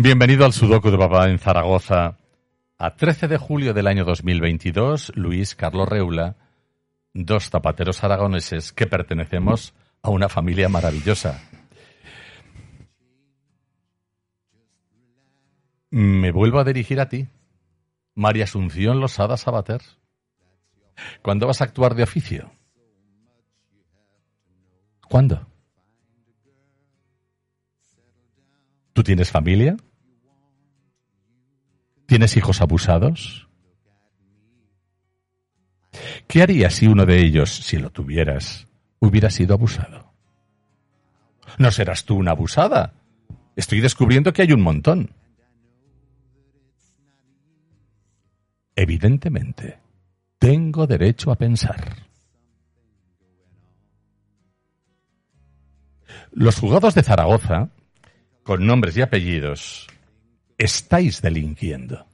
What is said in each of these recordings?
Bienvenido al Sudoku de Papá en Zaragoza. A 13 de julio del año 2022, Luis Carlos Reula, dos zapateros aragoneses que pertenecemos a una familia maravillosa. Me vuelvo a dirigir a ti, María Asunción Losada Sabater. ¿Cuándo vas a actuar de oficio? ¿Cuándo? ¿Tú tienes familia? ¿Tienes hijos abusados? ¿Qué harías si uno de ellos, si lo tuvieras, hubiera sido abusado? No serás tú una abusada. Estoy descubriendo que hay un montón. Evidentemente, tengo derecho a pensar. Los juzgados de Zaragoza, con nombres y apellidos, estáis delinquiendo,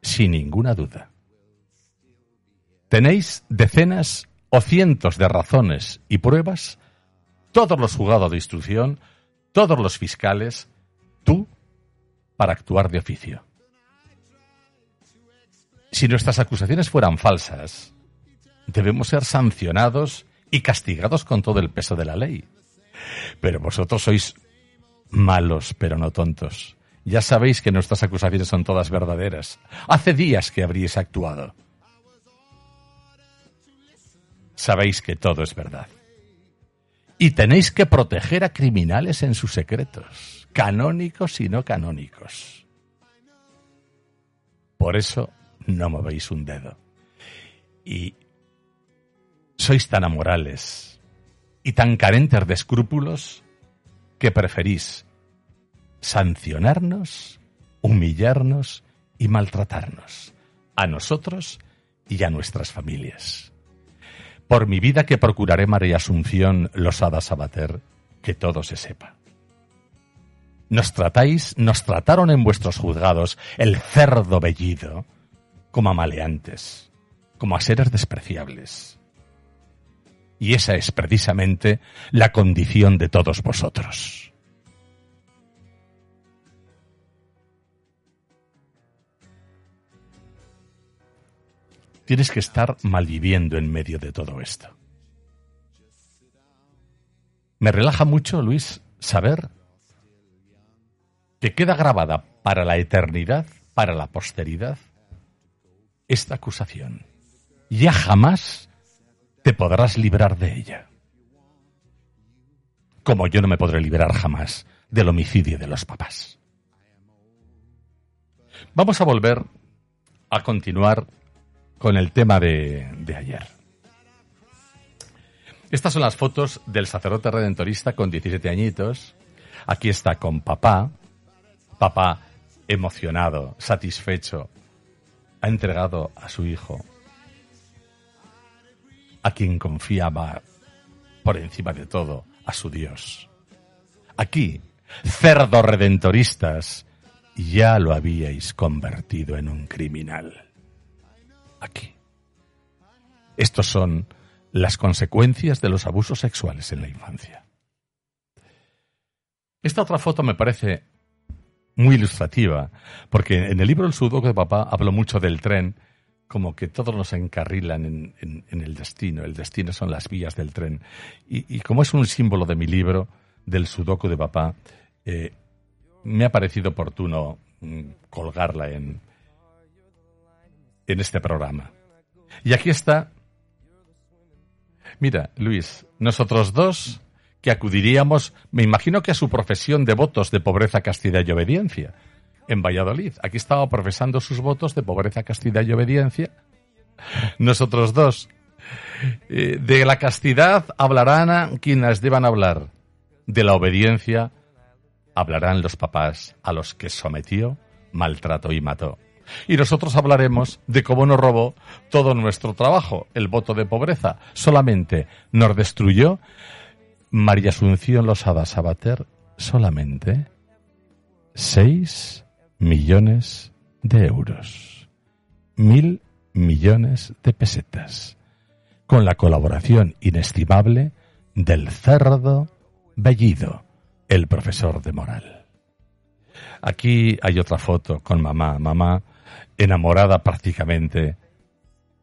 sin ninguna duda. Tenéis decenas o cientos de razones y pruebas, todos los juzgados de instrucción, todos los fiscales, tú, para actuar de oficio. Si nuestras acusaciones fueran falsas, debemos ser sancionados y castigados con todo el peso de la ley. Pero vosotros sois malos, pero no tontos. Ya sabéis que nuestras acusaciones son todas verdaderas. Hace días que habríais actuado. Sabéis que todo es verdad. Y tenéis que proteger a criminales en sus secretos, canónicos y no canónicos. Por eso no movéis un dedo. Y sois tan amorales y tan carentes de escrúpulos que preferís sancionarnos, humillarnos y maltratarnos, a nosotros y a nuestras familias. Por mi vida que procuraré, María Asunción Losada Sabater, que todo se sepa. Nos tratáis, nos trataron en vuestros juzgados el cerdo bellido como a maleantes, como a seres despreciables. Y esa es precisamente la condición de todos vosotros. Tienes que estar malviviendo en medio de todo esto. Me relaja mucho, Luis, saber que queda grabada para la eternidad, para la posteridad, esta acusación. Ya jamás te podrás librar de ella. Como yo no me podré librar jamás del homicidio de los papás. Vamos a volver a continuar con el tema de, ayer. Estas son las fotos del sacerdote redentorista con 17 añitos. Aquí está con papá. Papá emocionado, satisfecho. Ha entregado a su hijo, a quien confiaba por encima de todo, a su Dios. Aquí, cerdos redentoristas, ya lo habíais convertido en un criminal aquí. Estos son las consecuencias de los abusos sexuales en la infancia. Esta otra foto me parece muy ilustrativa, porque en el libro El sudoku de papá hablo mucho del tren, como que todos nos encarrilan en, el destino. El destino son las vías del tren. Y, como es un símbolo de mi libro, del sudoku de papá, eh, me ha parecido oportuno mm, colgarla en, en este programa. Y aquí está. Mira, Luis, nosotros dos que acudiríamos, me imagino que a su profesión de votos de pobreza, castidad y obediencia en Valladolid. Aquí estaba profesando sus votos de pobreza, castidad y obediencia. Nosotros dos. Eh, de la castidad hablarán quienes deban hablar. de la obediencia hablarán los papás a los que sometió, maltrató y mató. Y nosotros hablaremos de cómo nos robó todo nuestro trabajo, el voto de pobreza. Solamente nos destruyó María Asunción Losada Sabater solamente 6 millones de euros. Mil millones de pesetas. Con la colaboración inestimable del cerdo Bellido, el profesor de moral. Aquí hay otra foto con mamá. Mamá enamorada prácticamente,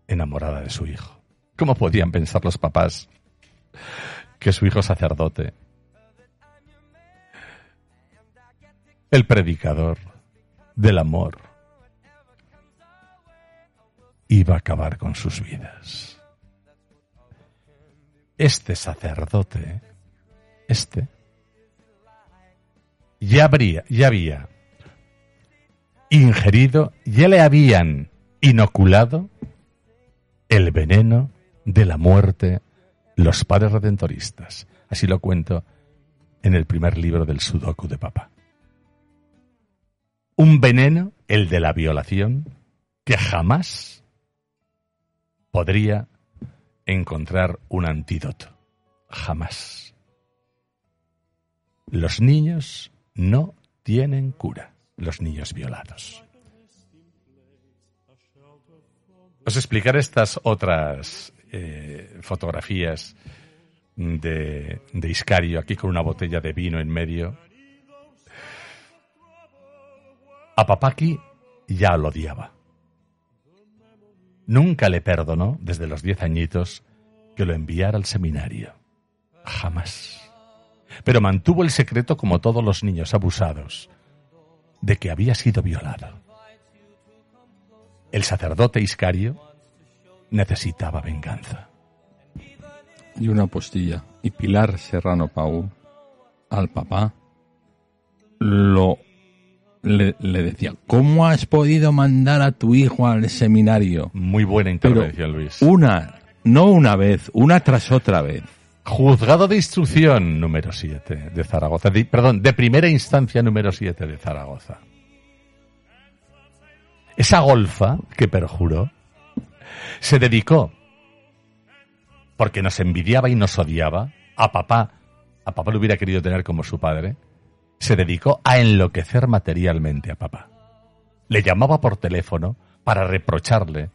enamorada de su hijo. ¿Cómo podían pensar los papás que su hijo sacerdote, el predicador del amor, iba a acabar con sus vidas? Este sacerdote, este, ya habría, ya había ingerido, ya le habían inoculado el veneno de la muerte los padres redentoristas. Así lo cuento en el primer libro del Sudoku de Papa. Un veneno, el de la violación, que jamás podría encontrar un antídoto. Jamás. Los niños no tienen cura los niños violados. Os explicaré estas otras eh, fotografías de, de Iscario, aquí con una botella de vino en medio. A Papaki ya lo odiaba. Nunca le perdonó, desde los diez añitos, que lo enviara al seminario. Jamás. Pero mantuvo el secreto como todos los niños abusados, de que había sido violado. El sacerdote Iscario necesitaba venganza. Y una postilla. Y Pilar Serrano Pau, al papá, lo le, decía, ¿cómo has podido mandar a tu hijo al seminario? Muy buena intervención, Luis. Una, no una vez, una tras otra vez. Juzgado de instrucción número 7 de Zaragoza. perdón, de primera instancia número 7 de Zaragoza. Esa golfa que perjuró se dedicó, porque nos envidiaba y nos odiaba, a papá, a papá lo hubiera querido tener como su padre, se dedicó a enloquecer materialmente a papá. Le llamaba por teléfono para reprocharle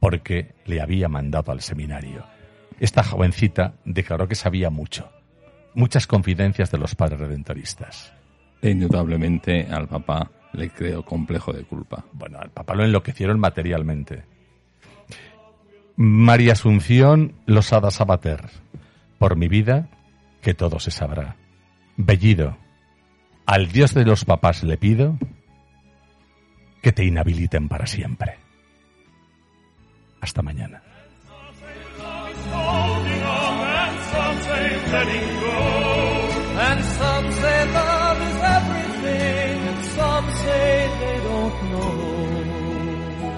porque le había mandado al seminario esta jovencita declaró que sabía mucho, muchas confidencias de los padres redentoristas. E indudablemente al papá le creó complejo de culpa. Bueno, al papá lo enloquecieron materialmente. María Asunción Losada Sabater, por mi vida, que todo se sabrá. Bellido, al Dios de los papás le pido que te inhabiliten para siempre. Hasta mañana.